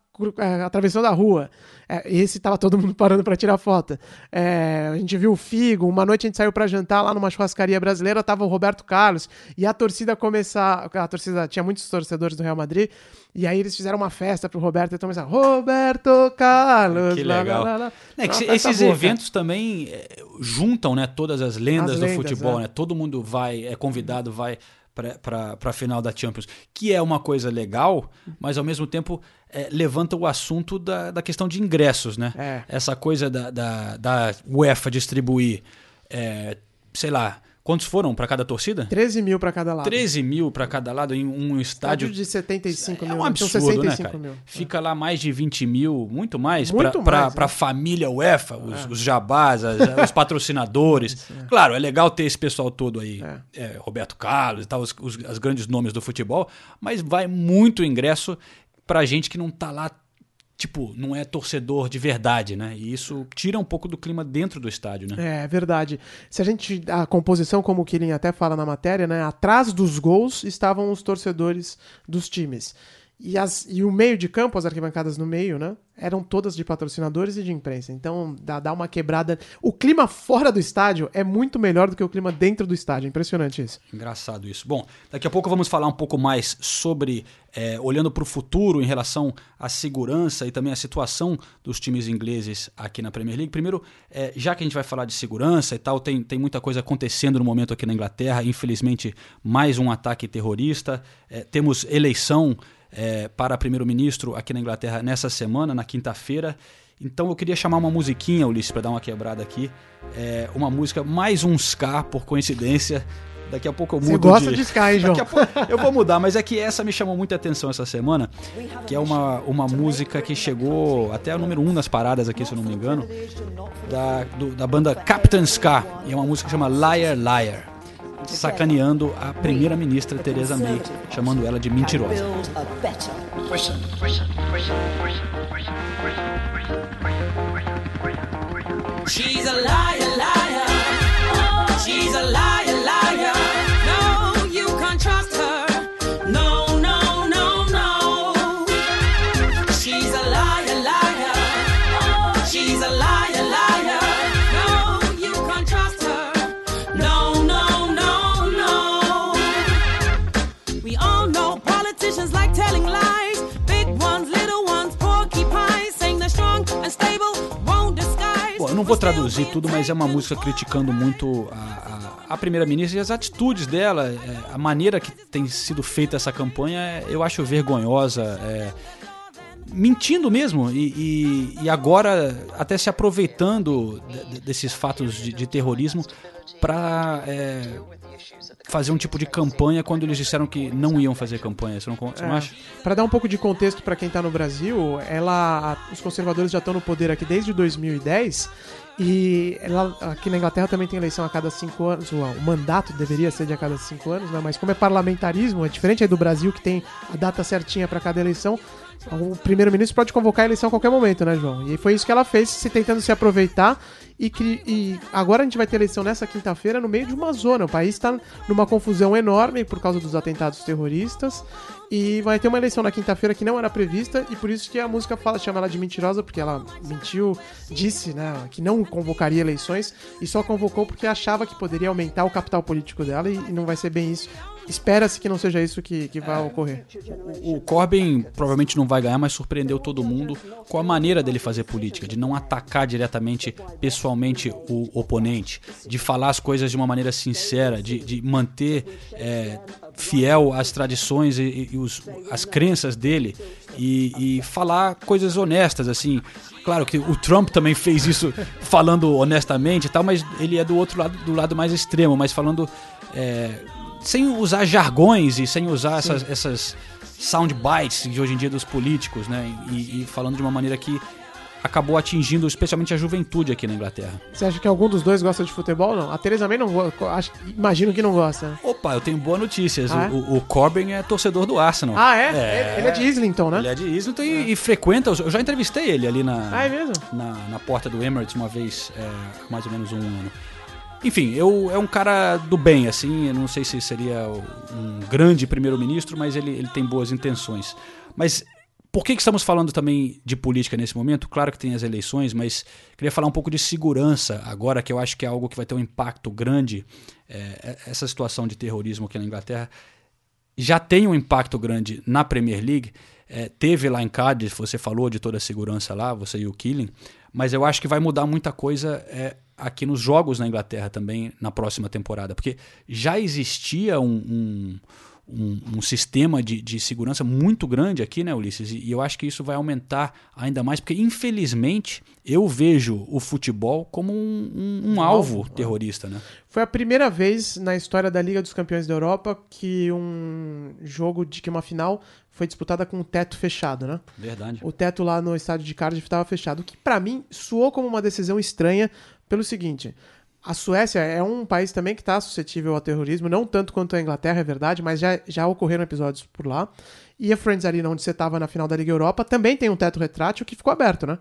atravessando a rua. É, esse tava todo mundo parando para tirar foto. É, a gente viu o Figo, uma noite a gente saiu para jantar lá numa churrascaria brasileira, tava o Roberto Carlos, e a torcida começar, a torcida tinha muitos torcedores do Real Madrid, e aí eles fizeram uma festa pro Roberto, então começaram, Roberto Carlos, que legal. Lá, lá, lá. É, que esses boa, eventos cara. também é, juntam, né, todas as lendas, as lendas do futebol, é. né? Todo mundo vai, é convidado, vai para a final da Champions, que é uma coisa legal, mas ao mesmo tempo é, levanta o assunto da, da questão de ingressos, né? É. Essa coisa da, da, da UEFA distribuir, é, sei lá, quantos foram para cada torcida? 13 mil para cada lado. 13 mil para cada lado em um estádio. Estádio de 75 mil. É um absurdo, né, cara? Mil. Fica lá mais de 20 mil, muito mais, para a né? família UEFA, os, É. os jabás, as- os patrocinadores. Claro, é legal ter esse pessoal todo aí, é, Roberto Carlos e tal, os, os as grandes nomes do futebol, mas vai muito ingresso pra gente que não tá lá, tipo, não é torcedor de verdade, né? E isso tira um pouco do clima dentro do estádio, né? É verdade. Se a gente. A composição, como o Killing até fala na matéria, né? Atrás dos gols estavam os torcedores dos times. E, as, e o meio de campo, as arquibancadas no meio, né? Eram todas de patrocinadores e de imprensa. Então dá, dá uma quebrada. O clima fora do estádio é muito melhor do que o clima dentro do estádio. Impressionante isso. Engraçado isso. Bom, daqui a pouco vamos falar um pouco mais sobre, é, olhando para o futuro em relação à segurança e também à situação dos times ingleses aqui na Premier League. Primeiro, é, já que a gente vai falar de segurança e tal, tem, tem muita coisa acontecendo no momento aqui na Inglaterra. Infelizmente, mais um ataque terrorista. É, temos eleição é, para primeiro-ministro aqui na Inglaterra nessa semana, na quinta-feira. Então eu queria chamar uma musiquinha, Ulisses, para dar uma quebrada aqui. É, uma música, mais um ska, por coincidência. Daqui a pouco eu Você mudo gosta de ska, hein, João? Eu vou mudar, mas é que essa me chamou muita atenção essa semana, que é uma, uma música que chegou até o número um nas paradas aqui, se eu não me engano, da, do- da banda Captain Ska. E é uma música que chama Liar Liar, sacaneando. A primeira-ministra Theresa May, chamando ela de mentirosa. She's a liar, liar. Vou traduzir tudo, mas é uma música criticando muito a, a, a primeira-ministra e as atitudes dela, é, a maneira que tem sido feita essa campanha, é, eu acho vergonhosa. é, mentindo mesmo e, e- e agora até se aproveitando de- de- desses fatos de, de terrorismo para fazer um tipo de campanha quando eles disseram que não iam fazer campanha. Você não, você não É. acha? Para dar um pouco de contexto para quem tá no Brasil, ela, os conservadores já estão no poder aqui desde 2010 e ela, aqui na Inglaterra também tem eleição a cada cinco anos. O, o mandato deveria ser de a cada cinco anos, né? Mas como é parlamentarismo, é diferente aí do Brasil que tem a data certinha para cada eleição. o primeiro-ministro pode convocar a eleição a qualquer momento, né, João? E foi isso que ela fez, se tentando se aproveitar. E, que, e agora a gente vai ter eleição nessa quinta-feira no meio de uma zona. O país está numa confusão enorme por causa dos atentados terroristas. E vai ter uma eleição na quinta-feira que não era prevista. E por isso que a música fala, chama ela de mentirosa, porque ela mentiu, disse né, que não convocaria eleições. E só convocou porque achava que poderia aumentar o capital político dela. E, e não vai ser bem isso. Espera-se que não seja isso que, que vai ocorrer. O Corbyn provavelmente não vai ganhar, mas surpreendeu todo mundo com a maneira dele fazer política, de não atacar diretamente, pessoalmente, o oponente, de falar as coisas de uma maneira sincera, de, de manter é, fiel às tradições e, e os, as crenças dele e, e falar coisas honestas, assim. Claro que o Trump também fez isso falando honestamente e tal, mas ele é do outro lado, do lado mais extremo, mas falando. é, sem usar jargões e sem usar essas, essas sound bites de hoje em dia dos políticos, né? E, e falando de uma maneira que acabou atingindo especialmente a juventude aqui na Inglaterra. Você acha que algum dos dois gosta de futebol? Não. A Teresa May não gosta. Imagino que não gosta. Opa, eu tenho boas notícias. Ah, é? o, o Corbyn é torcedor do Arsenal. Ah, é? Ele- Ele é de Islington, né? Ele é de Islington e, e frequenta. Eu já entrevistei ele ali na, Ah, é na, na porta do Emirates uma vez, é, mais ou menos um ano. Enfim, eu, é um cara do bem, assim. Eu não sei se seria um grande primeiro-ministro, mas ele, ele tem boas intenções. Mas por que, que estamos falando também de política nesse momento? Claro que tem as eleições, mas queria falar um pouco de segurança agora, que eu acho que é algo que vai ter um impacto grande. é, essa situação de terrorismo aqui na Inglaterra já tem um impacto grande na Premier League. É, teve lá em Cardiff, você falou de toda a segurança lá, você e o Killing, mas eu acho que vai mudar muita coisa é, aqui nos jogos na Inglaterra também na próxima temporada, porque já existia um, um, um- um sistema de, de segurança muito grande aqui, né, Ulisses? E, e eu acho que isso vai aumentar ainda mais, porque infelizmente eu vejo o futebol como um, alvo terrorista, né? Foi a primeira vez na história da Liga dos Campeões da Europa que um jogo de que uma final foi disputada com o teto fechado, né? Verdade. O teto lá no estádio de Cardiff estava fechado, o que pra mim soou como uma decisão estranha pelo seguinte: a Suécia é um país também que está suscetível ao terrorismo, não tanto quanto a Inglaterra, é verdade, mas já, já ocorreram episódios por lá. E a Friends Arena, onde você estava na final da Liga Europa, também tem um teto retrátil que ficou aberto, né?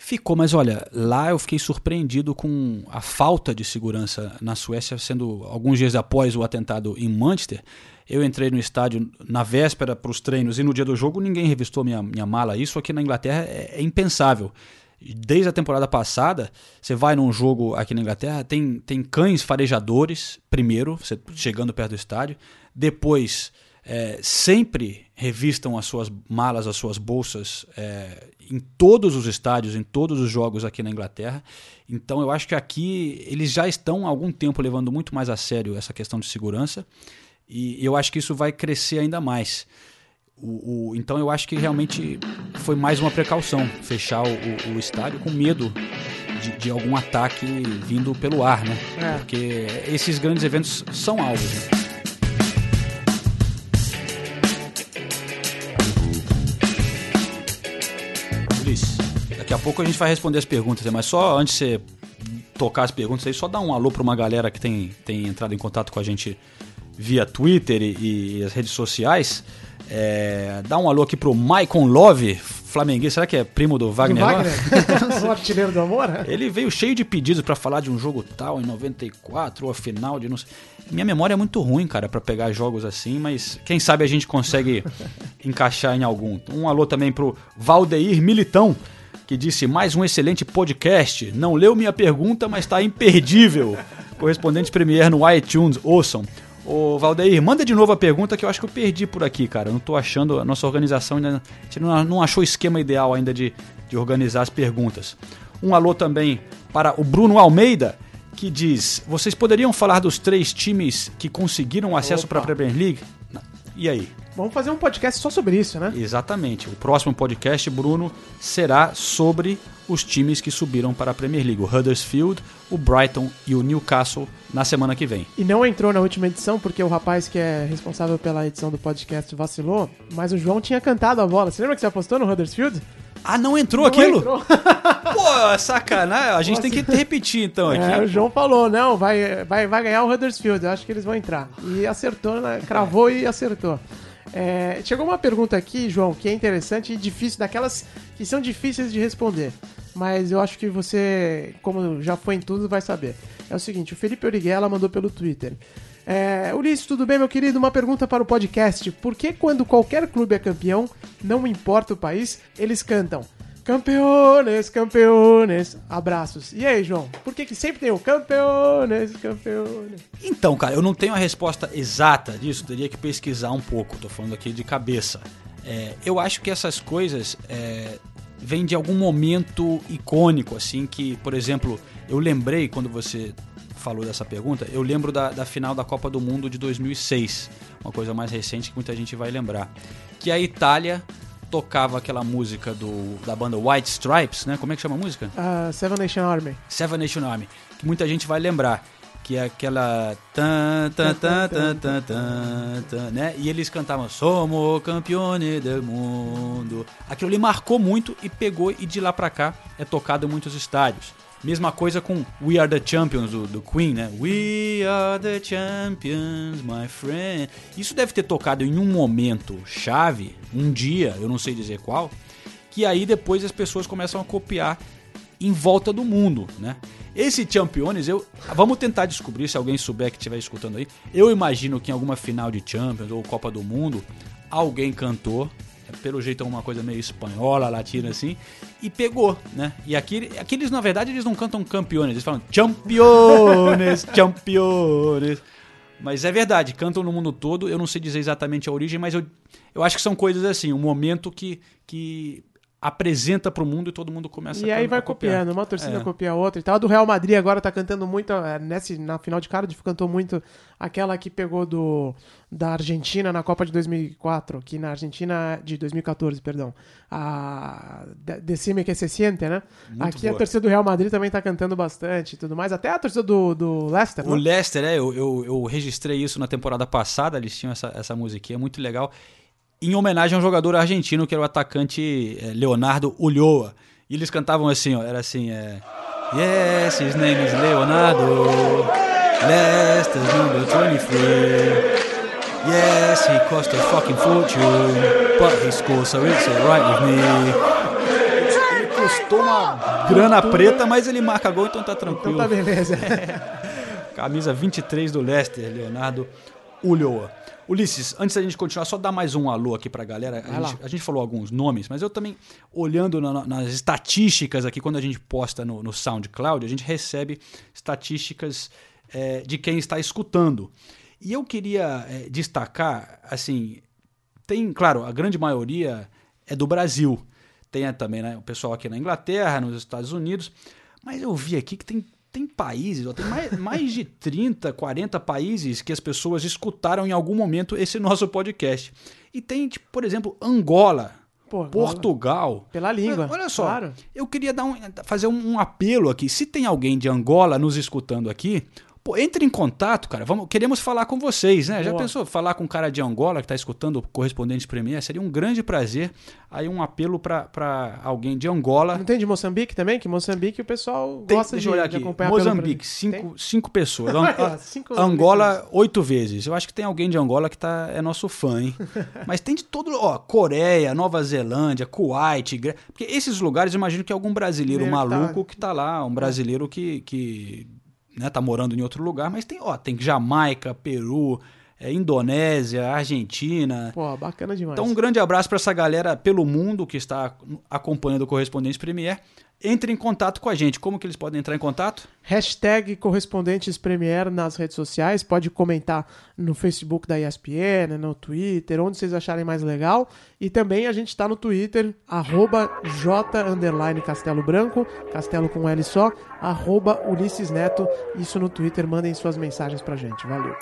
Ficou, mas olha, lá eu fiquei surpreendido com a falta de segurança na Suécia, sendo alguns dias após o atentado em Manchester. Eu entrei no estádio na véspera para os treinos e no dia do jogo ninguém revistou minha, minha mala. Isso aqui na Inglaterra é, é impensável. Desde a temporada passada, você vai num jogo aqui na Inglaterra, tem, tem cães farejadores, primeiro, você chegando perto do estádio. Depois, é, sempre revistam as suas malas, as suas bolsas é, em todos os estádios, em todos os jogos aqui na Inglaterra. Então eu acho que aqui eles já estão há algum tempo levando muito mais a sério essa questão de segurança e eu acho que isso vai crescer ainda mais. O- o- então eu acho que realmente foi mais uma precaução fechar o, o- estádio com medo de, de algum ataque vindo pelo ar, né? É. Porque esses grandes eventos são alvos. Né? Ulisses, daqui a pouco a gente vai responder as perguntas, né? mas só antes de você tocar as perguntas aí, só dar um alô para uma galera que tem, tem entrado em contato com a gente via Twitter e, e as redes sociais. É, dá um alô aqui pro Maicon Love, flamenguês, será que é primo do Wagner? Do? Wagner? o artilheiro do amor? Ele veio cheio de pedidos pra falar de um jogo tal em 94 ou a final de não sei. Minha memória é muito ruim, cara, pra pegar jogos assim, mas quem sabe a gente consegue encaixar em algum. Um alô também pro Valdeir Militão, que disse mais um excelente podcast. Não leu minha pergunta, mas tá imperdível. Correspondente Premier no iTunes, ouçam. Ô Valdeir, manda de novo a pergunta que eu acho que eu perdi por aqui, cara. Eu não tô achando, a nossa organização ainda. A gente não, não achou o esquema ideal ainda de, de organizar as perguntas. Um alô também para o Bruno Almeida, que diz: Vocês poderiam falar dos três times que conseguiram acesso para a Premier League? E aí? Vamos fazer um podcast só sobre isso, né? Exatamente. O próximo podcast, Bruno, será sobre os times que subiram para a Premier League: o Huddersfield, o Brighton e o Newcastle na semana que vem. E não entrou na última edição porque o rapaz que é responsável pela edição do podcast vacilou, mas o João tinha cantado a bola. Você lembra que você apostou no Huddersfield? Ah, não entrou Não aquilo? entrou. Pô, sacanagem. A gente Nossa. tem que repetir então aqui. É, o João falou, não, vai, vai, vai ganhar o Huddersfield, eu acho que eles vão entrar. E acertou, né? cravou e acertou. É, chegou uma pergunta aqui, João, que é interessante e difícil, daquelas que são difíceis de responder. Mas eu acho que você, como já foi em tudo, vai saber. É o seguinte, o Felipe Origuela mandou pelo Twitter. É, Ulisses, tudo bem, meu querido? Uma pergunta para o podcast. Por que quando qualquer clube é campeão, não importa o país, eles cantam Campeones, campeones, abraços. E aí, João? Por que, que sempre tem o campeones, campeones? Então, cara, eu não tenho a resposta exata disso, teria que pesquisar um pouco, tô falando aqui de cabeça. É, eu acho que essas coisas é, vêm de algum momento icônico, assim, que, por exemplo, eu lembrei quando você falou dessa pergunta, eu lembro da, da final da Copa do Mundo de 2006, uma coisa mais recente que muita gente vai lembrar, que a Itália tocava aquela música do, da banda White Stripes, né? Como é que chama a música? Ah, Seven Nation Army. Seven Nation Army, que muita gente vai lembrar, que é aquela tan tan tan tan tan tan, tan né? E eles cantavam Somos campeones do mundo. Aquilo ali marcou muito e pegou e de lá pra cá é tocado em muitos estádios. Mesma coisa com We Are the Champions do, do Queen, né? We are the champions, my friend. Isso deve ter tocado em um momento chave, um dia, eu não sei dizer qual, que aí depois as pessoas começam a copiar em volta do mundo, né? Esse Champions, eu vamos tentar descobrir se alguém souber que estiver escutando aí. Eu imagino que em alguma final de Champions ou Copa do Mundo alguém cantou, pelo jeito é uma coisa meio espanhola, latina assim, e pegou, né? E aqui, aqui eles na verdade eles não cantam campeões, eles falam Champions, Champions. Mas é verdade, cantam no mundo todo. Eu não sei dizer exatamente a origem, mas eu, eu acho que são coisas assim, um momento que, que apresenta pro mundo e todo mundo começa E a aí can- vai a copiar. copiando, uma torcida É. copia a outra e tal. A do Real Madrid agora tá cantando muito, é, nesse, na final de Cardiff cantou muito aquela que pegou do da Argentina na Copa de 2004, que na Argentina de 2014, perdão. A de- Decime que se siente, né? Muito Aqui a boa. torcida do Real Madrid também tá cantando bastante e tudo mais. Até a torcida do, do Leicester, O né? Leicester, é, eu, eu, eu registrei isso na temporada passada, eles tinham essa, essa musiquinha muito legal, em homenagem a um jogador argentino que era o atacante é, Leonardo Ulloa. E eles cantavam assim, ó, era assim, é... Yes, his name is Leonardo, Leicester's number 23. Yes, he cost a fucking fortune, but he scored, so it's alright with me. Ele custou uma grana preta, mas ele marca gol, então tá tranquilo. Então tá beleza. Camisa 23 do Leicester, Leonardo Ulloa. Ulisses, antes da gente continuar, só dar mais um alô aqui galera. Vai A gente, a gente falou alguns nomes, mas eu também, olhando na- nas estatísticas aqui, quando a gente posta no, no SoundCloud, a gente recebe estatísticas é, de quem está escutando. E eu queria é, destacar, assim, tem, claro, a grande maioria é do Brasil. Tem também né, o pessoal aqui na Inglaterra, nos Estados Unidos. Mas eu vi aqui que tem, tem países, ó, tem mais, mais de 30, 40 países que as pessoas escutaram em algum momento esse nosso podcast. E tem, tipo, por exemplo, Angola, Pô, Portugal. Pela língua. Olha só, Claro. eu queria dar um, fazer um, um apelo aqui. Se tem alguém de Angola nos escutando aqui, pô, entre em contato, cara. Vamos, queremos falar com vocês, né? Já Boa. pensou falar com um cara de Angola que está escutando o correspondente Premier? Seria um grande prazer. Aí um apelo para alguém de Angola. Não tem de Moçambique também? Que Moçambique o pessoal Tem- gosta de, olhar aqui. acompanhar Moçambique, cinco, cinco pessoas. An- cinco Angola, oito vezes. Eu acho que tem alguém de Angola que tá, é nosso fã, hein? Mas tem de todo. Ó, Coreia, Nova Zelândia, Kuwait. Porque esses lugares, eu imagino que é algum brasileiro tá- maluco que tá lá. Um brasileiro que. que né, tá morando em outro lugar. Mas tem, ó, tem Jamaica, Peru. é, Indonésia, Argentina. Pô, bacana demais. Então, um grande abraço para essa galera pelo mundo que está acompanhando o Correspondente Premier. Entre em contato com a gente. Como que eles podem entrar em contato? Hashtag Correspondentes Premier nas redes sociais. Pode comentar no Facebook da ESPN, no Twitter, onde vocês acharem mais legal. E também a gente está no Twitter, arroba J underline Castelo Branco, Castelo com L só, arroba Ulisses Neto. Isso no Twitter, mandem suas mensagens pra gente. Valeu.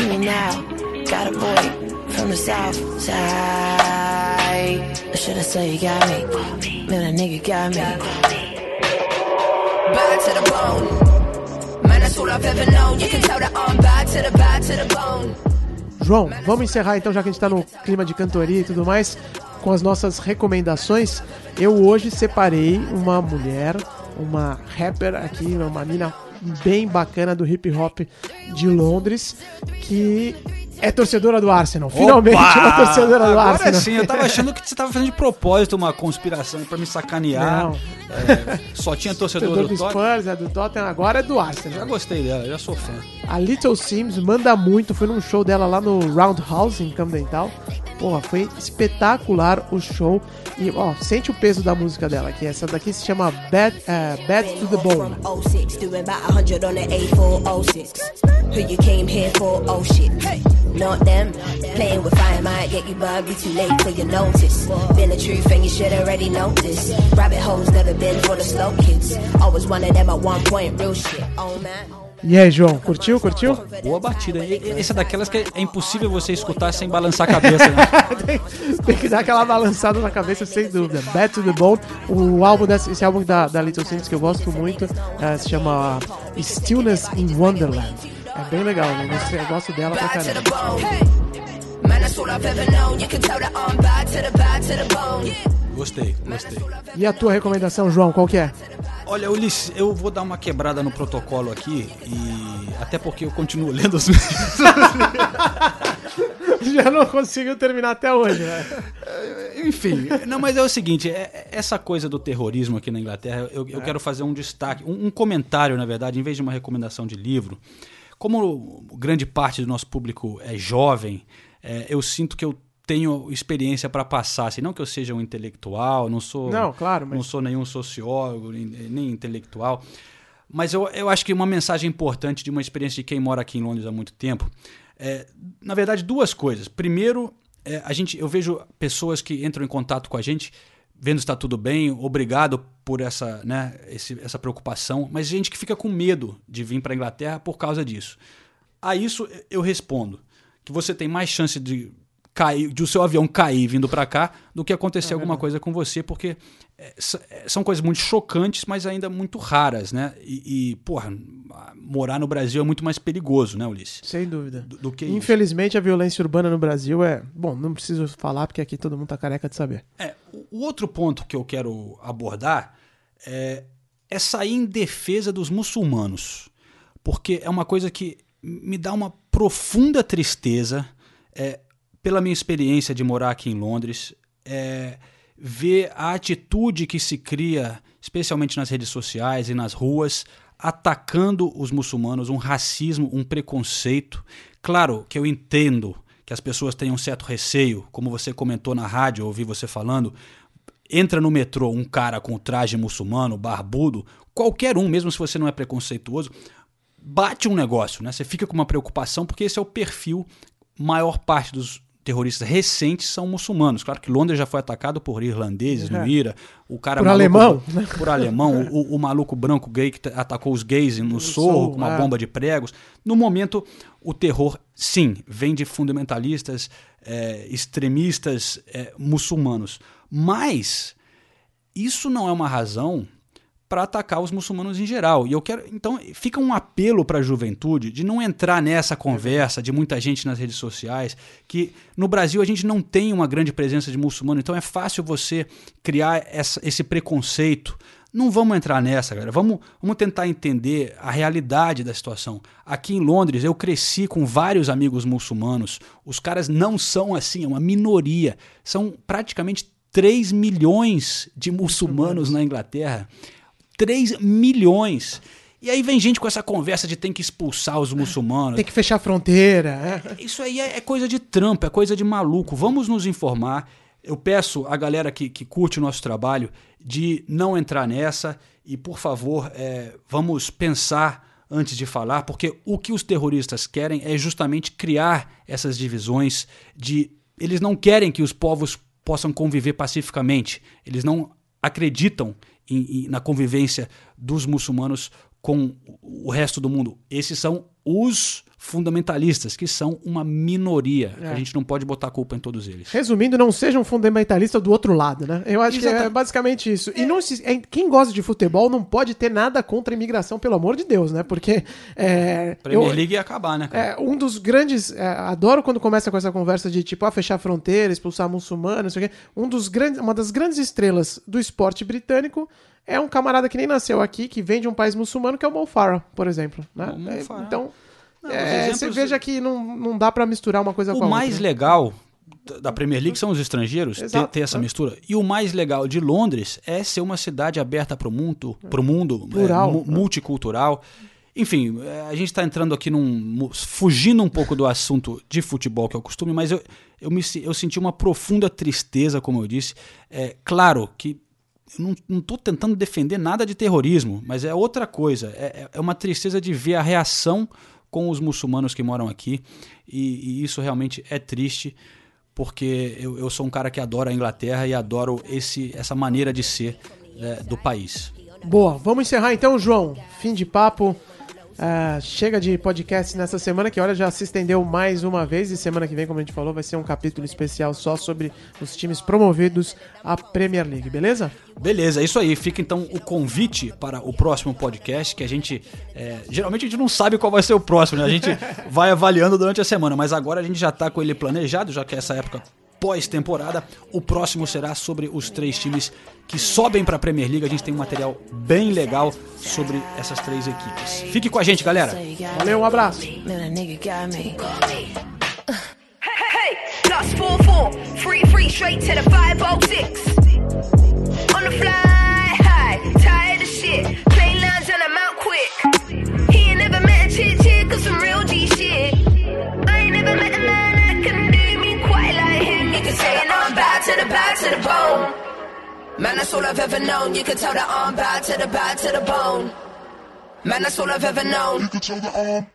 Me now. Got a boy from the south side. I say you got me? Man, a nigga got me. Bad to the bone. Man, that's all I've ever known. You can tell that I'm bad to the bad to the bone. João, vamos encerrar então, já que a gente tá no clima de cantoria e tudo mais, com as nossas recomendações. Eu hoje separei uma mulher uma rapper aqui, uma mina bem bacana do hip hop de Londres, que é torcedora do Arsenal. Finalmente Opa! uma torcedora do Agora Arsenal. sim, eu tava achando que você tava fazendo de propósito uma conspiração pra me sacanear. Não. É, só tinha torcedor Torcedor do do. Spurs, é do Tottenham, agora é do Já Arsenal. gostei dela, já sou fã. A Little Sims manda muito, foi num show dela lá no Roundhouse, em Camden Town. Porra, foi espetacular o show. E, ó, sente o peso da música dela, que essa daqui se chama Bad, eh, Bad to the Bone. 06, doing about 100 on the A406. Who you came here for? Oh shit. Not them. Playing with fire might get you bugged, too late for your notice. Been the truth and you should already know this. Rabbit holes never been for the slow kids. Always one of them at one point, real shit. Oh man. E aí, João, curtiu, curtiu? Boa batida. Essa é daquelas que é impossível você escutar sem balançar a cabeça. Né? tem, tem que dar aquela balançada na cabeça, sem dúvida. Bad to the Bone, o álbum desse, esse álbum da, da Little Sims que eu gosto muito, eh, se chama Stillness in Wonderland. É bem legal, né? Eu gosto dela pra Bad to the caramba. bone. Hey. Man, Gostei, gostei. E a tua recomendação, João, qual que é? Olha, Ulisses, eu vou dar uma quebrada no protocolo aqui e até porque eu continuo lendo os Já não conseguiu terminar até hoje, né? Enfim, não, mas é o seguinte, é- essa coisa do terrorismo aqui na Inglaterra, eu, eu quero fazer um destaque, um, um comentário, na verdade, em vez de uma recomendação de livro. Como grande parte do nosso público é jovem, é, eu sinto que eu tenho experiência para passar, assim, não que eu seja um intelectual, não sou, Não, claro, mas- não sou nenhum sociólogo, nem, nem intelectual, mas eu, eu acho que uma mensagem importante de uma experiência de quem mora aqui em Londres há muito tempo é, na verdade, duas coisas. Primeiro, é, a gente, eu vejo pessoas que entram em contato com a gente, vendo se está tudo bem, obrigado por essa, né, esse- essa preocupação, mas gente que fica com medo de vir para a Inglaterra por causa disso. A isso eu respondo que você tem mais chance de cair, de o seu avião cair vindo para cá do que acontecer alguma coisa com você, porque é, é, são coisas muito chocantes, mas ainda muito raras, né? E, e, porra, morar no Brasil é muito mais perigoso, né, Ulisses? Sem dúvida. Do, do que isso. Infelizmente, a violência urbana no Brasil é. Bom, não preciso falar porque aqui todo mundo tá careca de saber. É, o o outro ponto que eu quero abordar é, é sair em defesa dos muçulmanos. Porque é uma coisa que me dá uma profunda tristeza, é, pela minha experiência de morar aqui em Londres, é, ver a atitude que se cria, especialmente nas redes sociais e nas ruas, atacando os muçulmanos, um racismo, um preconceito. Claro que eu entendo que as pessoas têm um certo receio, como você comentou na rádio, ouvi você falando, entra no metrô um cara com traje muçulmano, barbudo, qualquer um, mesmo se você não é preconceituoso, bate um negócio, né? Você fica com uma preocupação porque esse é o perfil. Maior parte dos terroristas recentes são muçulmanos. Claro que Londres já foi atacado por irlandeses no É. IRA. O cara Por maluco- alemão, né? Por alemão. o, o maluco branco gay que atacou os gays no sorro Sorro, com uma é. bomba de pregos. No momento, o terror, sim, vem de fundamentalistas, é, extremistas é, muçulmanos. Mas isso não é uma razão para atacar os muçulmanos em geral. E eu quero, então, fica um apelo para a juventude de não entrar nessa conversa de muita gente nas redes sociais, que no Brasil a gente não tem uma grande presença de muçulmano, então é fácil você criar essa- esse preconceito. Não vamos entrar nessa, galera. Vamos, vamos tentar entender a realidade da situação. Aqui em Londres, eu cresci com vários amigos muçulmanos. Os caras não são assim, é uma minoria. São praticamente 3 milhões de muçulmanos na Inglaterra. 3 milhões. E aí vem gente com essa conversa de tem que expulsar os muçulmanos. Tem que fechar a fronteira. é. Isso aí é é coisa de trampa, é coisa de maluco. Vamos nos informar. Eu peço a galera que, que curte o nosso trabalho de não entrar nessa e, por favor, é, vamos pensar antes de falar, porque o que os terroristas querem é justamente criar essas divisões de. Eles não querem que os povos possam conviver pacificamente. Eles não acreditam em- em- na convivência dos muçulmanos com o resto do mundo. Esses são os fundamentalistas, que são uma minoria. É. A gente não pode botar culpa em todos eles. Resumindo, não seja um fundamentalista do outro lado, né? Eu acho que é Exatamente. basicamente isso. E não se, é- quem gosta de futebol não pode ter nada contra a imigração, pelo amor de Deus, né? Porque é, Premier eu- League ia acabar, né, cara? é, um dos grandes. é, adoro quando começa com essa conversa de tipo, ah, fechar fronteira, expulsar muçulmano, não sei o quê. Um dos grandes, uma das grandes estrelas do esporte britânico é um camarada que nem nasceu aqui, que vem de um país muçulmano, que é o Mo Farah, por exemplo. Né? O Mo É, Farah. então, Não, é, os você exemplos- veja que não, não dá pra misturar uma coisa com a O outra. mais né? legal da- Premier League são os estrangeiros, ter, ter essa é. mistura. E o mais legal de Londres é ser uma cidade aberta para o mundo, pro mundo é, Plural, mu- né? multicultural. Enfim, é, a gente está entrando aqui num. fugindo um pouco do assunto de futebol, que é o costume, mas eu, eu, me, eu senti uma profunda tristeza, como eu disse. É claro que eu não, tô tentando defender nada de terrorismo, mas é outra coisa. É, é- é uma tristeza de ver a reação com os muçulmanos que moram aqui. E, e isso realmente é triste, porque eu, eu sou um cara que adora a Inglaterra e adoro esse, essa maneira de ser é, do país. Boa, vamos encerrar então, João. Fim de papo. Ah, chega de podcast nessa semana, que olha, já se estendeu mais uma vez. E semana que vem, como a gente falou, vai ser um capítulo especial só sobre os times promovidos à Premier League, beleza? Beleza, é isso aí. Fica então o convite para o próximo podcast, que a gente. é, geralmente a gente não sabe qual vai ser o próximo, né? A gente vai avaliando durante a semana, mas agora a gente já está com ele planejado, já que é essa época pós-temporada. O próximo será sobre os três times que sobem para a Premier League. A gente tem um material bem legal sobre essas três equipes. Fique com a gente, galera. Valeu, um abraço. Some real G shit. I ain't never met a like him. You can say and I'm bad to the bad to the bone. Man, that's all I've ever known. You can tell that I'm bad to the bad to the bone. Man, that's all I've ever known. You can tell that I'm